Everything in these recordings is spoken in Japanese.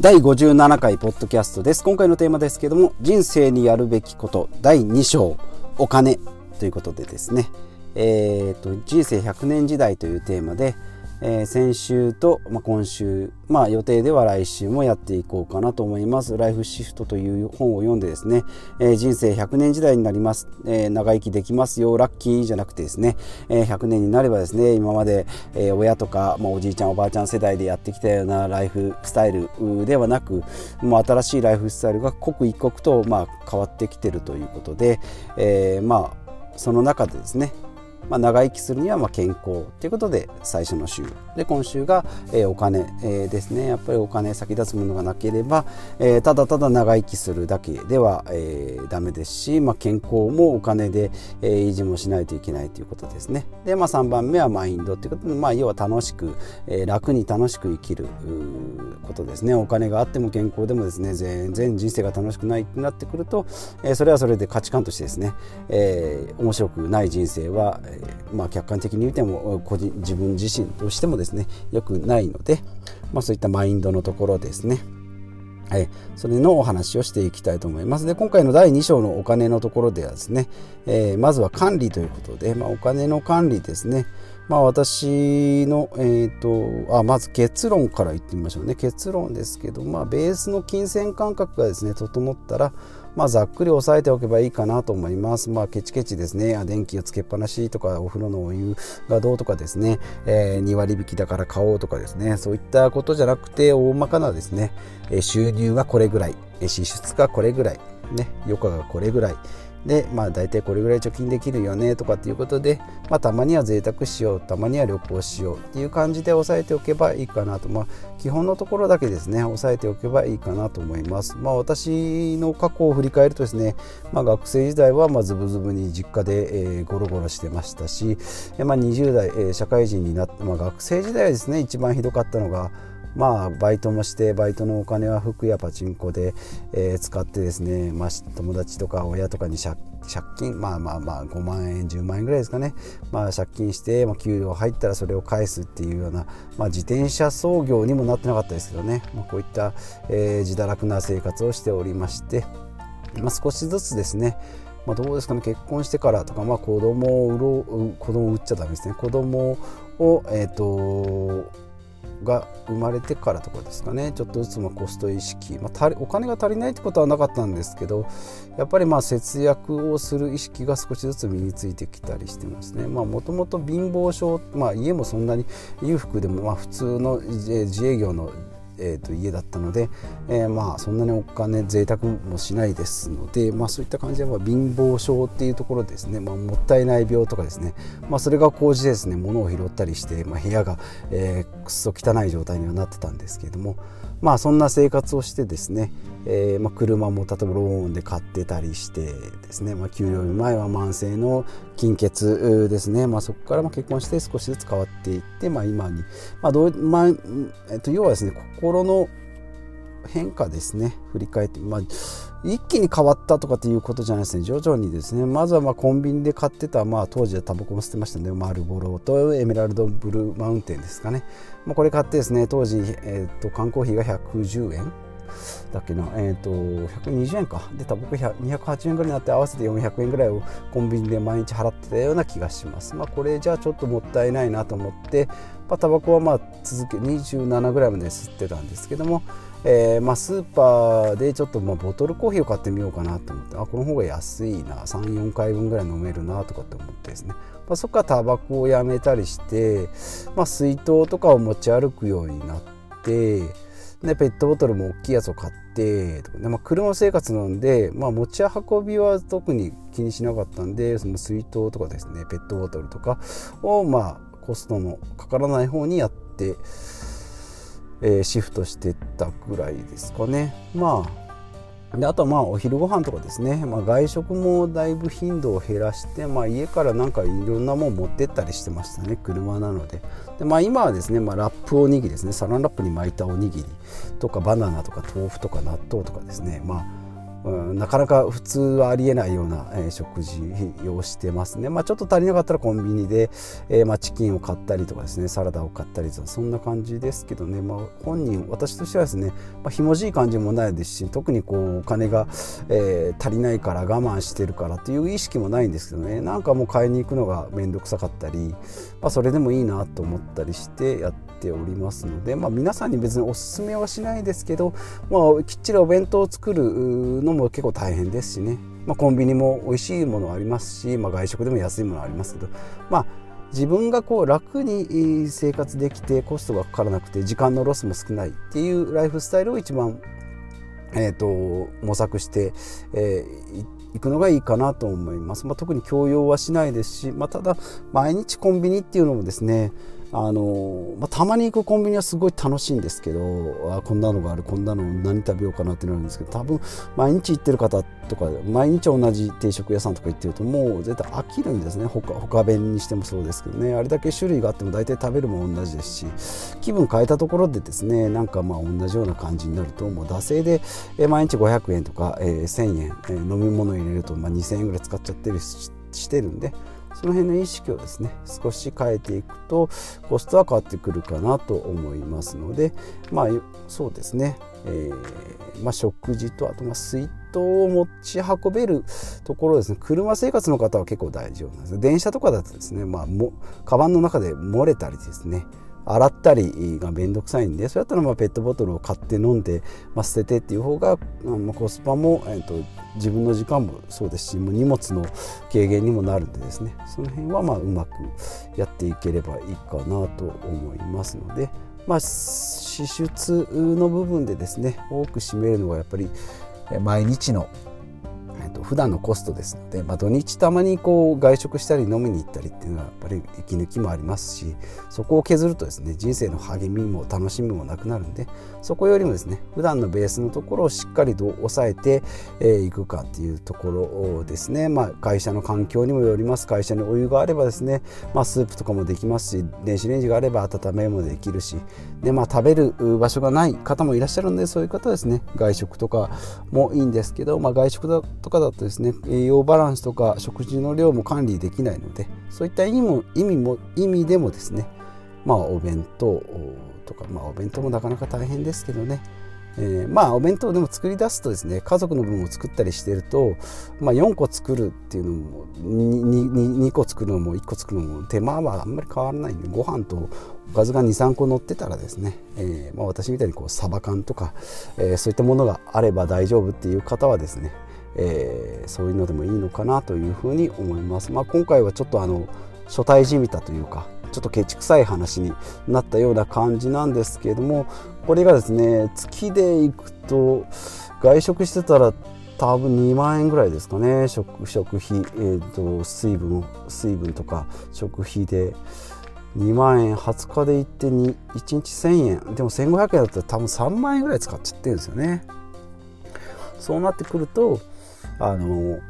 第57回ポッドキャストです。今回のテーマですけども人生にやるべきこと第2章お金ということでですね。えーと、人生100年時代というテーマで、えー、先週と、まあ、今週、まあ、予定では来週もやっていこうかなと思います。ライフシフトという本を読んでですね、えー、人生100年時代になります、えー、長生きできますよ、ラッキーじゃなくてですね、え100年になればですね、今まで、え親とか、まあ、おじいちゃんおばあちゃん世代でやってきたようなライフスタイルではなく、もう新しいライフスタイルが刻一刻と、まあ、変わってきてるということで、えまあその中でですねまあ、長生きするにはま健康ということで最初の週。で今週が、えお金、えですね。やっぱりお金先立つものがなければ、えただただ長生きするだけでは、えー、ダメですし、まあ、健康もお金で、え維持もしないといけないということですね。で、まあ、3番目はマインドということで、まあ、要は楽しく、え楽に楽しく生きることですね。お金があっても健康でもですね全然人生が楽しくないってなってくると、えそれはそれで価値観としてですね、え、面白くない人生は、まあ、客観的に見ても個人自分自身としてもですね良くないので、まあ、そういったマインドのところですね。はい、それのお話をしていきたいと思います。で今回の第2章のお金のところではですね、えー、まずは管理ということで、まあ、お金の管理ですね、まあ、私の、えーと、あまず結論から言ってみましょうね。結論ですけど、まあ、ベースの金銭感覚がですね整ったら、まあ、ざっくり押さえておけばいいかなと思います。まあ、ケチケチですね。電気をつけっぱなしとか、お風呂のお湯がどうとかですね、えー、2割引きだから買おうとかですね、そういったことじゃなくて、大まかなですね、収入がこれぐらい、支出がこれぐらい、ね、余暇がこれぐらい、でまあ大体これぐらい貯金できるよねとかっていうことで、まあ、たまには贅沢しようたまには旅行しようっていう感じで押さえておけばいいかなと。まあ基本のところだけですね押さえておけばいいかなと思います。まあ私の過去を振り返るとですね、まあ、学生時代はまあズブズブに実家で、えー、ゴロゴロしてましたし、まあ、20代、えー、社会人になって、まあ、学生時代はですね一番ひどかったのがまあバイトもしてバイトのお金は服やパチンコで、えー、使ってですね、まあ、友達とか親とかに借金まあまあまあ5万円10万円ぐらいですかね、まあ、借金して、まあ、給料入ったらそれを返すっていうような、まあ、自転車操業にもなってなかったですけどね、まあ、こういった、えー、自堕落な生活をしておりまして、まあ、少しずつですねまあ、どうですかね結婚してからとか、まあ、子供を売ろう子供を売っちゃダメですね。子供をえっ、ー、とが生まれてからとかですかね。ちょっとずつまコスト意識、まあ、お金が足りないってことはなかったんですけどやっぱりまあ節約をする意識が少しずつ身についてきたりしてますね。もともと貧乏症、まあ、家もそんなに裕福でもまあ普通の自営業のえー、と家だったので、えー、まあそんなにお金贅沢もしないですので、まあ、そういった感じで、まあ、貧乏症っていうところですね、まあ、もったいない病とかですね、まあ、それが高じてですね物を拾ったりして、まあ、部屋が、えー、くっそ汚い状態にはなってたんですけれども、まあそんな生活をしてですね、えーまあ、車も例えばローンで買ってたりしてですね、まあ、給料日前は慢性の金欠ですね、まあ、そこからま結婚して少しずつ変わっていって、まあ、今に、まあどうまあえっと、要はですね心の変化ですね。振り返って、まあ、一気に変わったとかっていうことじゃないですね。徐々にですね。まずはまあコンビニで買ってた、まあ、当時はタバコも捨てましたねマルボロとエメラルドブルーマウンテンですかね、まあ、これ買ってですね当時、えー、と缶コーヒーが110円。だっけな、えーと、120円か。でタバコ280円ぐらいになって合わせて400円ぐらいをコンビニで毎日払ってたような気がします。まあこれじゃあちょっともったいないなと思って、まあ、タバコはまあ続け27ぐらいまで吸ってたんですけどもえーまあ、スーパーでちょっとまあボトルコーヒーを買ってみようかなと思ってあこの方が安いな34回分ぐらい飲めるなとかって思ってですね、まあ、そこからタバコをやめたりして、まあ、水筒とかを持ち歩くようになってでペットボトルも大きいやつを買ってで、まあ、車生活なんで、まあ、持ち運びは特に気にしなかったんでその水筒とかですねペットボトルとかをまあコストのかからない方にやってえー、シフトしてったぐらいですかね。まあであとはまあお昼ご飯とかですね、まあ、外食もだいぶ頻度を減らして、まあ、家からなんかいろんなもん持ってったりしてましたね。車なので。で、まあ、今はですね、まあ、ラップおにぎりですね。サランラップに巻いたおにぎりとかバナナとか豆腐とか納豆とかですね。まあうん、なかなか普通はありえないような、え、食事をしてますね、まあ、ちょっと足りなかったらコンビニで、えー、まあ、チキンを買ったりとかですねサラダを買ったりとかそんな感じですけどね、まあ、本人私としてはですね、まあ、ひもじい感じもないですし特にこうお金が、えー、足りないから我慢してるからという意識もないんですけどね。なんかもう買いに行くのが面倒くさかったり、まあ、それでもいいなと思ったりしてやってておりますので、まあ、皆さんに別におすすめはしないですけど、まあ、きっちりお弁当を作るのも結構大変ですしね、まあ、コンビニも美味しいものありますし、まあ、外食でも安いものありますけどまあ自分がこう楽に生活できてコストがかからなくて時間のロスも少ないっていうライフスタイルを一番、えーと、模索して、えー、いくのがいいかなと思います、まあ、特に強要はしないですし、まあ、ただ毎日コンビニっていうのもですねあのまあ、たまに行くコンビニはすごい楽しいんですけどあこんなのがあるこんなの何食べようかなってなるんですけど多分毎日行ってる方とか毎日同じ定食屋さんとか行ってるともう絶対飽きるんですね。他他弁にしてもそうですけどね。あれだけ種類があっても大体食べるも同じですし気分変えたところでですねなんかまあ同じような感じになるともう惰性で毎日500円とか、えー、1000円、え、飲み物入れると、まあ、2000円ぐらい使っちゃってるししてるんでその辺の意識をですね少し変えていくとコストは変わってくるかなと思いますのでまあそうですね、えー、まあ、食事とあとま水筒を持ち運べるところですね。車生活の方は結構大丈夫なんです。電車とかだとですねまあもカバンの中で漏れたりですね洗ったりが面倒くさいんでそうやったらまあペットボトルを買って飲んで、まあ、捨ててっていう方が、まあ、コスパも、えーと、自分の時間もそうですしもう荷物の軽減にもなるんでですね。その辺はまあうまくやっていければいいかなと思いますので、まあ、支出の部分でですね多く占めるのはやっぱり毎日のと普段のコストですので、まあ、土日たまにこう外食したり飲みに行ったりっていうのはやっぱり息抜きもありますしそこを削るとですね人生の励みも楽しみもなくなるんでそこよりもですね普段のベースのところをしっかりと抑えてい、くかっていうところですね、まあ、会社の環境にもよります。会社にお湯があればですね、まあ、スープとかもできますし電子レンジがあれば温めもできるしで、まあ、食べる場所がない方もいらっしゃるのでそういう方はですね外食とかもいいんですけど、まあ、外食だとかだとですね栄養バランスとか食事の量も管理できないのでそういった意味も意味も意味でもですねまあお弁当とかまあお弁当もなかなか大変ですけどね。えー、まあお弁当でも作り出すとですね家族の分を作ったりしてると、まあ、4個作るっていうのも 2, 2個作るのも1個作るのも手間はあんまり変わらないんでご飯とおかずが23個乗ってたらですね、えーまあ、私みたいにこうサバ缶とか、えー、そういったものがあれば大丈夫っていう方はですね、えー、そういうのでもいいのかなというふうに思います。まあ、今回はちょっとあの初対じみたというかちょっとケチくさい話になったような感じなんですけれどもこれがですね月でいくと外食してたら多分2万円ぐらいですかね。食食費、えーと、水分水分とか食費で2万円。20日で行って1日1000円。でも1500円だったら多分3万円ぐらい使っちゃってるんですよね。そうなってくるとあの、ね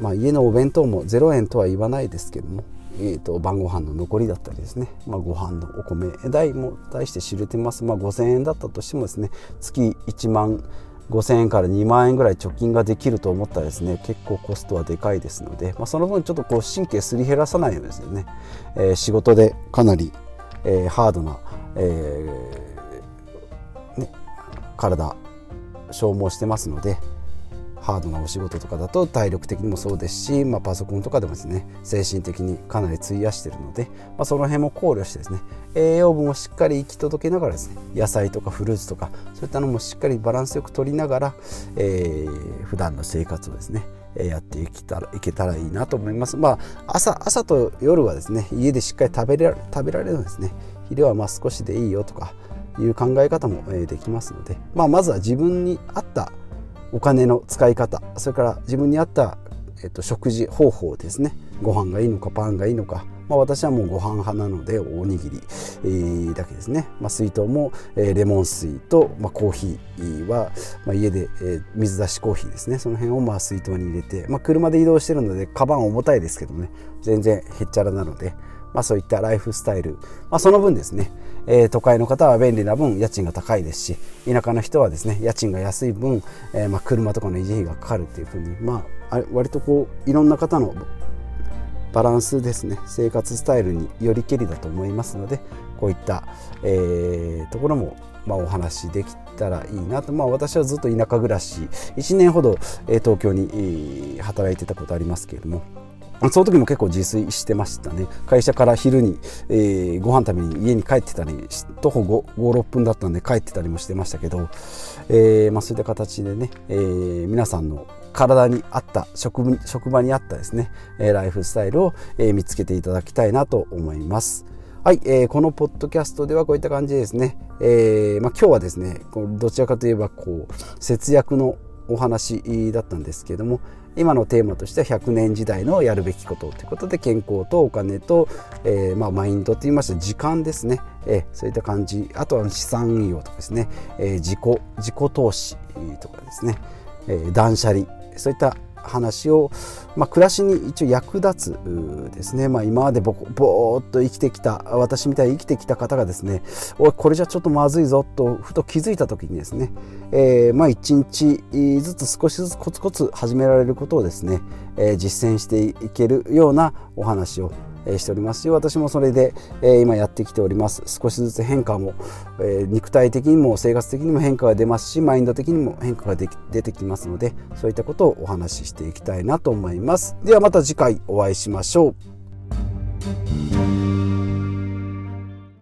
まあ、家のお弁当も0円とは言わないですけどもえーと、晩ご飯の残りだったりですね、まあ、ご飯のお米代も対して知れてます、まあ、5000円だったとしてもですね月1万5000円から2万円ぐらい貯金ができると思ったらですね結構コストはでかいですので、まあ、その分ちょっとこう神経すり減らさないようにですね、えー、仕事でかなり、えー、ハードな、えーね、体消耗してますので、ハードなお仕事とかだと体力的にもそうですし、まあ、パソコンとかでもですね精神的にかなり費やしているので、まあ、その辺も考慮してですね栄養分をしっかり行き届けながらですね野菜とかフルーツとかそういったのもしっかりバランスよく取りながら、えー、普段の生活をですねやっていけたらいけたらいいなと思います。まあ、朝朝と夜はですね家でしっかり食べれ食べられるんですね昼はまあ少しでいいよとかいう考え方もできますので、まあ、まずは自分に合ったお金の使い方それから自分に合った、えっと、食事方法ですね。ご飯がいいのかパンがいいのか、まあ、私はもうご飯派なのでおにぎり、えー、だけですね、まあ、水筒も、えー、レモン水と、まあ、コーヒーは、まあ、家で、えー、水出しコーヒーですね。その辺をまあ水筒に入れて、まあ、車で移動してるのでカバン重たいですけどね。全然へっちゃらなので、まあ、そういったライフスタイル、まあ、その分ですね、え、都会の方は便利な分家賃が高いですし田舎の人はですね家賃が安い分、え、ま、車とかの維持費がかかるっていうふうに、まあ、割とこういろんな方のバランスですね生活スタイルによりけりだと思いますのでこういった、え、ところも、ま、お話しできたらいいなと、まあ、私はずっと田舎暮らし1年ほど、え東京に働いてたことありますけれども。その時も結構自炊してましたね会社から昼に、えー、ご飯食べに家に帰ってたり徒歩56分だったんで帰ってたりもしてましたけど、えーまあ、そういった形でね、えー、皆さんの体に合った職職場に合ったですね、ライフスタイルを、見つけていただきたいなと思います。はい、えー、このポッドキャストではこういった感じですね、えーまあ、今日はですねどちらかといえばこう節約のお話だったんですけれども今のテーマとしては100年時代のやるべきことということで健康とお金と、えー、まあ、マインドといいまして時間ですね、えー、そういった感じ。あとは資産運用とかですね、えー、自己自己投資とかですね、え断捨離。そういった話を、まあ、暮らしに一応役立つですね、まあ、今までぼぼーっと生きてきた私みたいに生きてきた方がですねおいこれじゃちょっとまずいぞとふと気づいた時にですね、えー、まあ一日ずつ少しずつコツコツ始められることをですね、えー、実践していけるようなお話をしておりますし私もそれで今やってきております。少しずつ変化も肉体的にも生活的にも変化が出ますしマインド的にも変化が出てきますのでそういったことをお話ししていきたいなと思います。ではまた次回お会いしましょう。